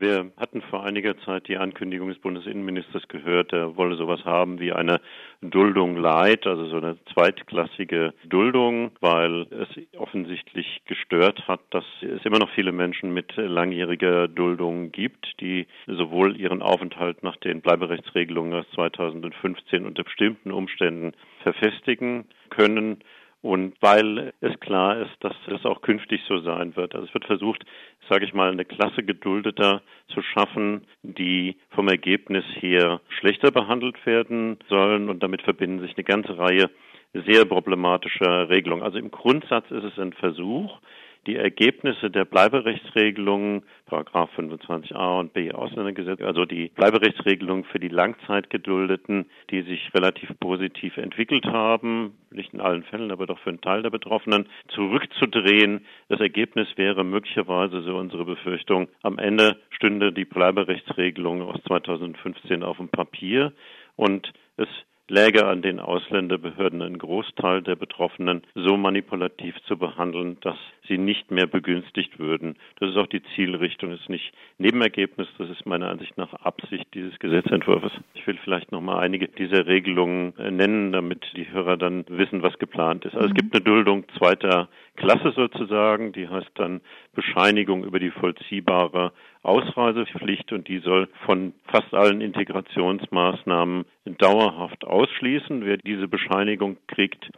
Wir hatten vor einiger Zeit die Ankündigung des Bundesinnenministers gehört, er wolle sowas haben wie eine Duldung Light, also so eine zweitklassige Duldung, weil es offensichtlich gestört hat, dass es immer noch viele Menschen mit langjähriger Duldung gibt, die sowohl ihren Aufenthalt nach den Bleiberechtsregelungen aus 2015 unter bestimmten Umständen verfestigen können und weil es klar ist, dass es auch künftig so sein wird. Also es wird versucht, sage ich mal, eine Klasse geduldeter zu schaffen, die vom Ergebnis her schlechter behandelt werden sollen und damit verbinden sich eine ganze Reihe sehr problematischer Regelungen. Also im Grundsatz ist es ein Versuch, die Ergebnisse der Bleiberechtsregelungen, Paragraph 25a und b Ausländergesetz, also die Bleiberechtsregelungen für die Langzeitgeduldeten, die sich relativ positiv entwickelt haben, nicht in allen Fällen, aber doch für einen Teil der Betroffenen, zurückzudrehen. Das Ergebnis wäre möglicherweise, so unsere Befürchtung, am Ende stünde die Bleiberechtsregelung aus 2015 auf dem Papier und es läge an den Ausländerbehörden einen Großteil der Betroffenen so manipulativ zu behandeln, dass sie nicht mehr begünstigt würden. Das ist auch die Zielrichtung, das ist nicht Nebenergebnis, das ist meiner Ansicht nach Absicht dieses Gesetzentwurfs. Ich will vielleicht noch mal einige dieser Regelungen äh, nennen, damit die Hörer dann wissen, was geplant ist. Also mhm. es gibt eine Duldung zweiter Klasse sozusagen, die heißt dann Bescheinigung über die vollziehbare Ausreisepflicht und die soll von fast allen Integrationsmaßnahmen dauerhaft ausschließen. Wer diese Bescheinigung kriegt,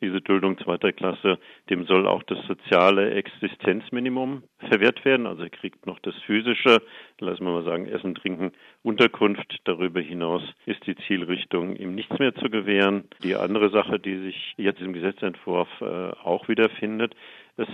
diese Duldung zweiter Klasse, dem soll auch das soziale Existenzminimum verwehrt werden. Also er kriegt noch das physische, lassen wir mal sagen, Essen, Trinken, Unterkunft. Darüber hinaus ist die Zielrichtung, ihm nichts mehr zu gewähren. Die andere Sache, die sich jetzt im Gesetzentwurf äh, auch wiederfindet, es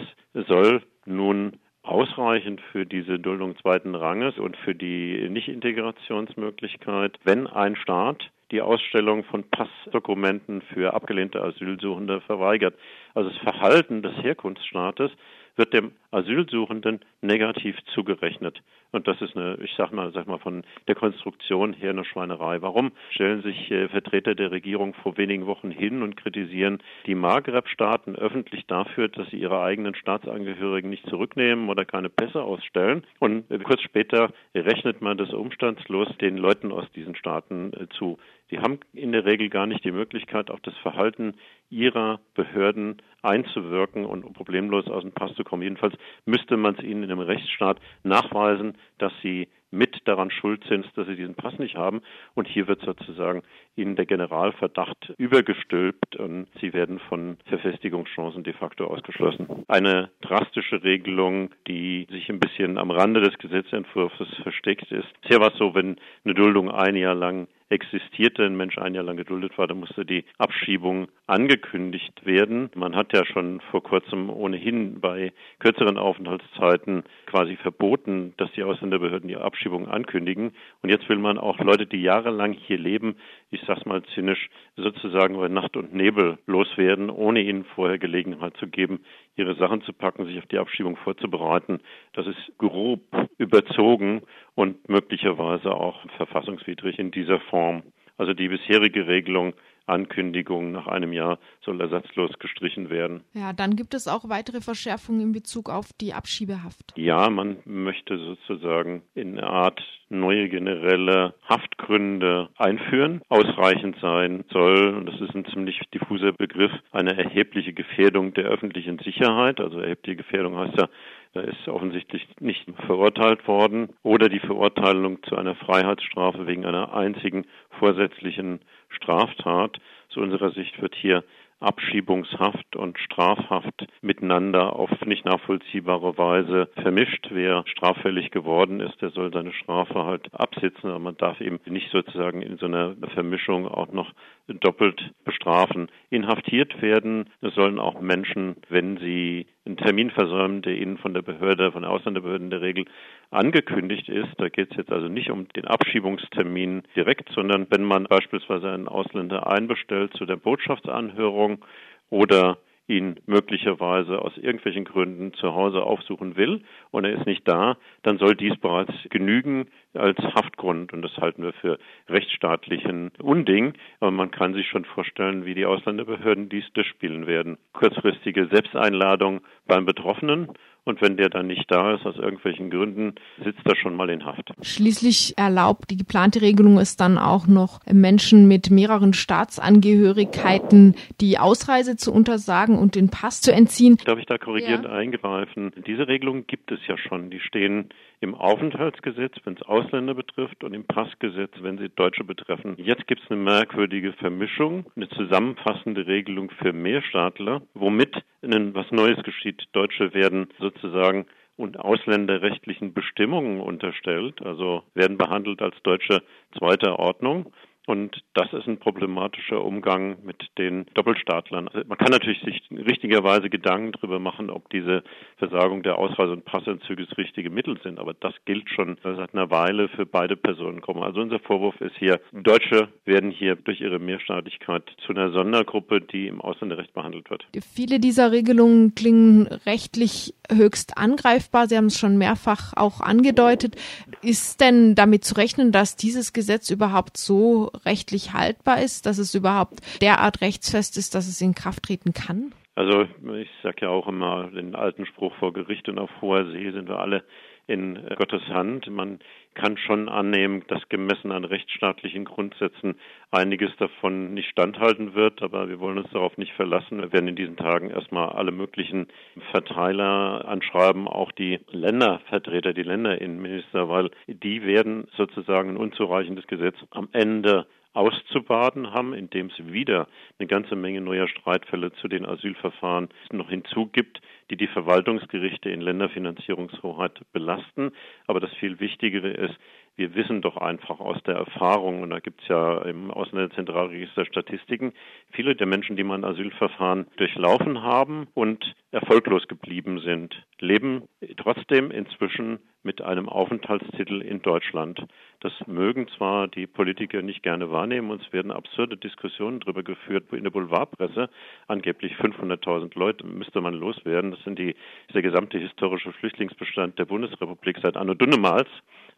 soll nun ausreichend für diese Duldung zweiten Ranges und für die Nicht-Integrationsmöglichkeit, wenn ein Staat die Ausstellung von Passdokumenten für abgelehnte Asylsuchende verweigert. Also das Verhalten des Herkunftsstaates wird dem Asylsuchenden negativ zugerechnet. Und das ist eine, ich sag mal, sag mal von der Konstruktion her eine Schweinerei. Warum stellen sich äh, Vertreter der Regierung vor wenigen Wochen hin und kritisieren die Maghreb-Staaten öffentlich dafür, dass sie ihre eigenen Staatsangehörigen nicht zurücknehmen oder keine Pässe ausstellen? Und äh, kurz später rechnet man das umstandslos den Leuten aus diesen Staaten äh, zu. Sie haben in der Regel gar nicht die Möglichkeit, auf das Verhalten ihrer Behörden einzuwirken und problemlos aus dem Pass zu kommen. Jedenfalls müsste man es ihnen in einem Rechtsstaat nachweisen, dass sie mit daran schuld sind, dass sie diesen Pass nicht haben. Und hier wird sozusagen ihnen der Generalverdacht übergestülpt und sie werden von Verfestigungschancen de facto ausgeschlossen. Eine drastische Regelung, die sich ein bisschen am Rande des Gesetzentwurfs versteckt ist. Bisher war es so, wenn eine Duldung ein Jahr lang existierte, ein Mensch ein Jahr lang geduldet war, dann musste die Abschiebung angekündigt werden. Man hat ja schon vor kurzem ohnehin bei kürzeren Aufenthaltszeiten quasi verboten, dass die Ausländerbehörden die Abschiebung ankündigen. Und jetzt will man auch Leute, die jahrelang hier leben, ich sag's mal zynisch, sozusagen bei Nacht und Nebel loswerden, ohne ihnen vorher Gelegenheit zu geben, ihre Sachen zu packen, sich auf die Abschiebung vorzubereiten. Das ist grob überzogen und möglicherweise auch verfassungswidrig in dieser Form. Also die bisherige Regelung Ankündigung nach einem Jahr soll ersatzlos gestrichen werden. Ja, dann gibt es auch weitere Verschärfungen in Bezug auf die Abschiebehaft. Ja, man möchte sozusagen in eine Art neue generelle Haftgründe einführen. Ausreichend sein soll, und das ist ein ziemlich diffuser Begriff, eine erhebliche Gefährdung der öffentlichen Sicherheit. Also erhebliche Gefährdung heißt ja, da ist offensichtlich nicht verurteilt worden oder die Verurteilung zu einer Freiheitsstrafe wegen einer einzigen vorsätzlichen Straftat. Zu unserer Sicht wird hier Abschiebungshaft und Strafhaft miteinander auf nicht nachvollziehbare Weise vermischt. Wer straffällig geworden ist, der soll seine Strafe halt absitzen, aber man darf eben nicht sozusagen in so einer Vermischung auch noch doppelt bestrafen. Inhaftiert werden sollen auch Menschen, wenn sie einen Termin versäumen, der ihnen von der Behörde, von der Ausländerbehörden in der Regel angekündigt ist. Da geht es jetzt also nicht um den Abschiebungstermin direkt, sondern wenn man beispielsweise einen Ausländer einbestellt zu der Botschaftsanhörung oder ihn möglicherweise aus irgendwelchen Gründen zu Hause aufsuchen will und er ist nicht da, dann soll dies bereits genügen, als Haftgrund und das halten wir für rechtsstaatlichen Unding. Aber man kann sich schon vorstellen, wie die Ausländerbehörden dies durchspielen werden. Kurzfristige Selbsteinladung beim Betroffenen und wenn der dann nicht da ist, aus irgendwelchen Gründen, sitzt er schon mal in Haft. Schließlich erlaubt die geplante Regelung es dann auch noch Menschen mit mehreren Staatsangehörigkeiten die Ausreise zu untersagen und den Pass zu entziehen. Darf ich da korrigierend ja. eingreifen? Diese Regelungen gibt es ja schon. Die stehen im Aufenthaltsgesetz, wenn es Ausländer betrifft, und im Passgesetz, wenn sie Deutsche betreffen. Jetzt gibt es eine merkwürdige Vermischung, eine zusammenfassende Regelung für Mehrstaatler, womit was Neues geschieht. Deutsche werden sozusagen und ausländerrechtlichen Bestimmungen unterstellt, also werden behandelt als Deutsche zweiter Ordnung. Und das ist ein problematischer Umgang mit den Doppelstaatlern. Also man kann natürlich sich richtigerweise Gedanken darüber machen, ob diese Versagung der Ausreise- und Passentzüge das richtige Mittel sind. Aber das gilt schon seit einer Weile für beide Personengruppen. Also unser Vorwurf ist hier, Deutsche werden hier durch ihre Mehrstaatlichkeit zu einer Sondergruppe, die im Ausländerrecht behandelt wird. Viele dieser Regelungen klingen rechtlich höchst angreifbar. Sie haben es schon mehrfach auch angedeutet. Ist denn damit zu rechnen, dass dieses Gesetz überhaupt so rechtlich haltbar ist, dass es überhaupt derart rechtsfest ist, dass es in Kraft treten kann? Also ich sage ja auch immer den alten Spruch vor Gericht und auf hoher See sind wir alle in Gottes Hand. Man kann schon annehmen, dass gemessen an rechtsstaatlichen Grundsätzen einiges davon nicht standhalten wird, aber wir wollen uns darauf nicht verlassen. Wir werden in diesen Tagen erstmal alle möglichen Verteiler anschreiben, auch die Ländervertreter, die Länderinnenminister, weil die werden sozusagen ein unzureichendes Gesetz am Ende auszubaden haben, indem es wieder eine ganze Menge neuer Streitfälle zu den Asylverfahren noch hinzugibt, die die Verwaltungsgerichte in Länderfinanzierungshoheit belasten. Aber das viel Wichtigere ist, wir wissen doch einfach aus der Erfahrung, und da gibt es ja im Ausländerzentralregister Statistiken, viele der Menschen, die man Asylverfahren durchlaufen haben und erfolglos geblieben sind, leben trotzdem inzwischen mit einem Aufenthaltstitel in Deutschland. Das mögen zwar die Politiker nicht gerne wahrnehmen, und es werden absurde Diskussionen darüber geführt in der Boulevardpresse. Angeblich 500.000 Leute müsste man loswerden. Das sind die, der gesamte historische Flüchtlingsbestand der Bundesrepublik seit Anno Dunnemals.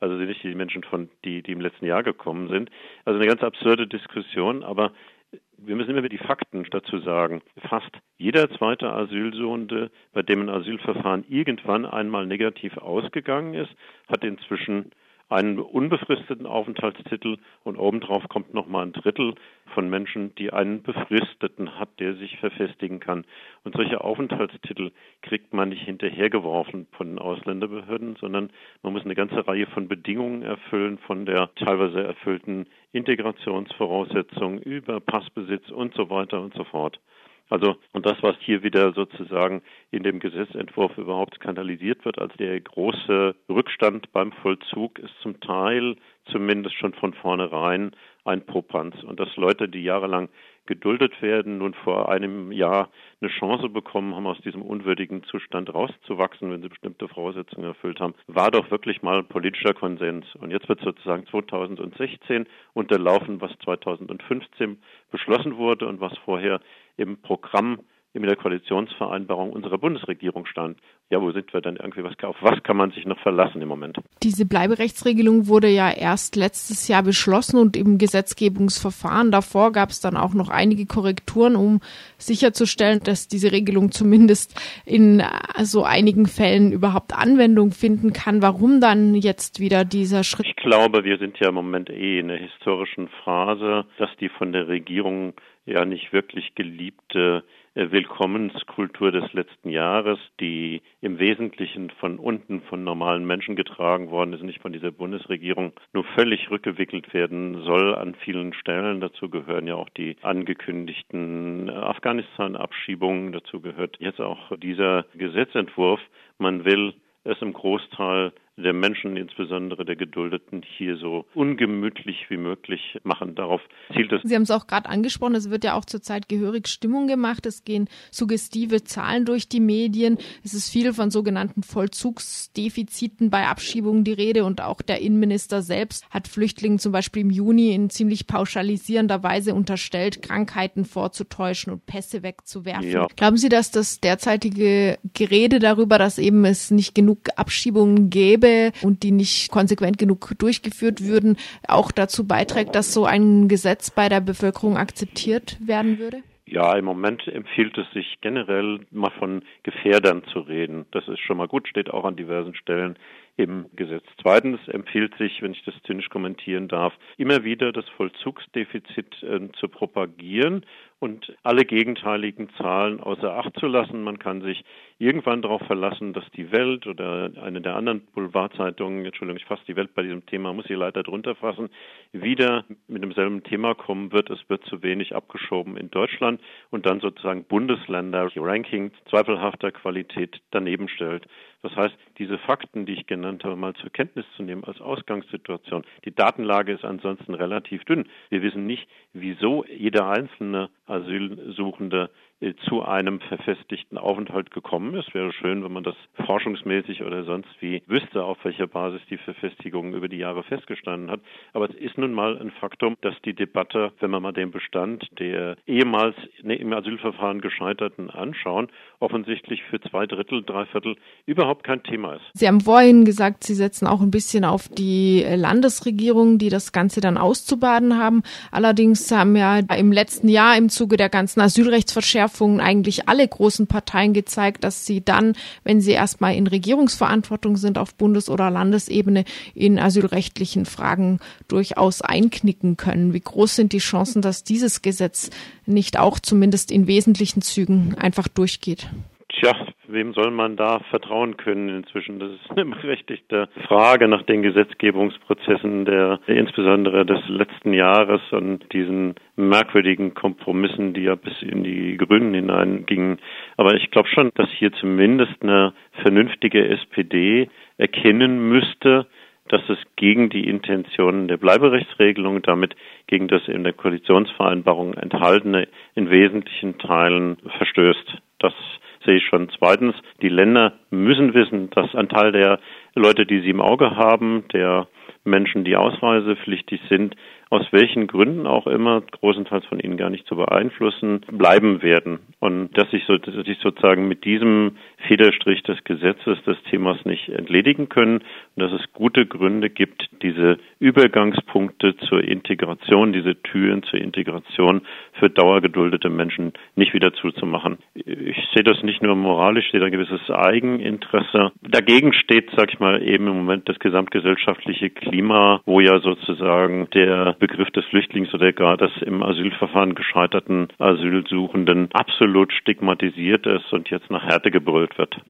Also sind nicht die Menschen von, die, die im letzten Jahr gekommen sind. Also eine ganz absurde Diskussion, aber wir müssen immer die Fakten dazu sagen. Fast jeder zweite Asylsuchende, bei dem ein Asylverfahren irgendwann einmal negativ ausgegangen ist, hat inzwischen einen unbefristeten Aufenthaltstitel und obendrauf kommt nochmal ein Drittel von Menschen, die einen befristeten hat, der sich verfestigen kann. Und solche Aufenthaltstitel kriegt man nicht hinterhergeworfen von den Ausländerbehörden, sondern man muss eine ganze Reihe von Bedingungen erfüllen, von der teilweise erfüllten Integrationsvoraussetzung über Passbesitz und so weiter und so fort. Also, und das, was hier wieder sozusagen in dem Gesetzentwurf überhaupt skandalisiert wird als der große Rückstand beim Vollzug, ist zum Teil zumindest schon von vornherein ein Popanz. Und dass Leute, die jahrelang geduldet werden, nun vor einem Jahr eine Chance bekommen haben, aus diesem unwürdigen Zustand rauszuwachsen, wenn sie bestimmte Voraussetzungen erfüllt haben, war doch wirklich mal politischer Konsens. Und jetzt wird sozusagen 2016 unterlaufen, was 2015 beschlossen wurde und was vorher im Programm in der Koalitionsvereinbarung unserer Bundesregierung stand. Ja, wo sind wir denn irgendwie? Was, auf was kann man sich noch verlassen im Moment? Diese Bleiberechtsregelung wurde ja erst letztes Jahr beschlossen und im Gesetzgebungsverfahren davor gab es dann auch noch einige Korrekturen, um sicherzustellen, dass diese Regelung zumindest in so einigen Fällen überhaupt Anwendung finden kann. Warum dann jetzt wieder dieser Schritt? Ich glaube, wir sind ja im Moment eh in einer historischen Phase, dass die von der Regierung ja nicht wirklich geliebte äh, Willkommenskultur des letzten Jahres, die im Wesentlichen von unten von normalen Menschen getragen worden ist, nicht von dieser Bundesregierung, nur völlig rückgewickelt werden soll an vielen Stellen. Dazu gehören ja auch die angekündigten äh, Afghanistan-Abschiebungen. Dazu gehört jetzt auch dieser Gesetzentwurf. Man will es im Großteil der Menschen, insbesondere der Geduldeten, hier so ungemütlich wie möglich machen. Darauf zielt es. Sie haben es auch gerade angesprochen, es wird ja auch zurzeit gehörig Stimmung gemacht. Es gehen suggestive Zahlen durch die Medien. Es ist viel von sogenannten Vollzugsdefiziten bei Abschiebungen die Rede und auch der Innenminister selbst hat Flüchtlingen zum Beispiel im Juni in ziemlich pauschalisierender Weise unterstellt, Krankheiten vorzutäuschen und Pässe wegzuwerfen. Ja. Glauben Sie, dass das derzeitige Gerede darüber, dass eben es nicht genug Abschiebungen gäbe, gäbe und die nicht konsequent genug durchgeführt würden, auch dazu beiträgt, dass so ein Gesetz bei der Bevölkerung akzeptiert werden würde? Ja, im Moment empfiehlt es sich generell mal von Gefährdern zu reden. Das ist schon mal gut, steht auch an diversen Stellen im Gesetz. Zweitens empfiehlt sich, wenn ich das zynisch kommentieren darf, immer wieder das Vollzugsdefizit äh, zu propagieren und alle gegenteiligen Zahlen außer Acht zu lassen. Man kann sich irgendwann darauf verlassen, dass die Welt oder eine der anderen Boulevardzeitungen, Entschuldigung, ich fasse die Welt bei diesem Thema, muss ich leider drunter fassen, wieder mit demselben Thema kommen wird. Es wird zu wenig abgeschoben in Deutschland und dann sozusagen Bundesländer Ranking zweifelhafter Qualität daneben stellt. Das heißt, diese Fakten, die ich genannt habe, mal zur Kenntnis zu nehmen als Ausgangssituation. Die Datenlage ist ansonsten relativ dünn. Wir wissen nicht, wieso jeder einzelne Asylsuchende zu einem verfestigten Aufenthalt gekommen ist. Wäre schön, wenn man das forschungsmäßig oder sonst wie wüsste, auf welcher Basis die Verfestigung über die Jahre festgestanden hat. Aber es ist nun mal ein Faktum, dass die Debatte, wenn man mal den Bestand der ehemals ne, im Asylverfahren Gescheiterten anschauen, offensichtlich für zwei Drittel, drei Viertel überhaupt kein Thema ist. Sie haben vorhin gesagt, Sie setzen auch ein bisschen auf die Landesregierung, die das Ganze dann auszubaden haben. Allerdings haben ja im letzten Jahr im Zuge der ganzen Asylrechtsverschärfung Verschärfungen eigentlich alle großen Parteien gezeigt, dass sie dann, wenn sie erstmal in Regierungsverantwortung sind auf Bundes- oder Landesebene, in asylrechtlichen Fragen durchaus einknicken können. Wie groß sind die Chancen, dass dieses Gesetz nicht auch zumindest in wesentlichen Zügen einfach durchgeht? Tja, wem soll man da vertrauen können inzwischen? Das ist eine berechtigte Frage nach den Gesetzgebungsprozessen der insbesondere des letzten Jahres und diesen merkwürdigen Kompromissen, die ja bis in die Grünen hineingingen. Aber ich glaube schon, dass hier zumindest eine vernünftige SPD erkennen müsste, dass es gegen die Intentionen der Bleiberechtsregelung, damit gegen das in der Koalitionsvereinbarung enthaltene, in wesentlichen Teilen verstößt. Sehe ich schon. Zweitens, die Länder müssen wissen, dass ein Teil der Leute, die sie im Auge haben, der Menschen, die ausreisepflichtig sind, aus welchen Gründen auch immer, großenteils von ihnen gar nicht zu beeinflussen, bleiben werden. Und dass sich, so, dass sich sozusagen mit diesem Federstrich des Gesetzes des Themas nicht entledigen können und dass es gute Gründe gibt, diese Übergangspunkte zur Integration, diese Türen zur Integration für dauergeduldete Menschen nicht wieder zuzumachen. Ich sehe das nicht nur moralisch, ich sehe ein gewisses Eigeninteresse. Dagegen steht, sag ich mal, eben im Moment das gesamtgesellschaftliche Klima, wo ja sozusagen der Begriff des Flüchtlings oder gar des im Asylverfahren gescheiterten Asylsuchenden absolut stigmatisiert ist und jetzt nach Härte gebrüllt wird.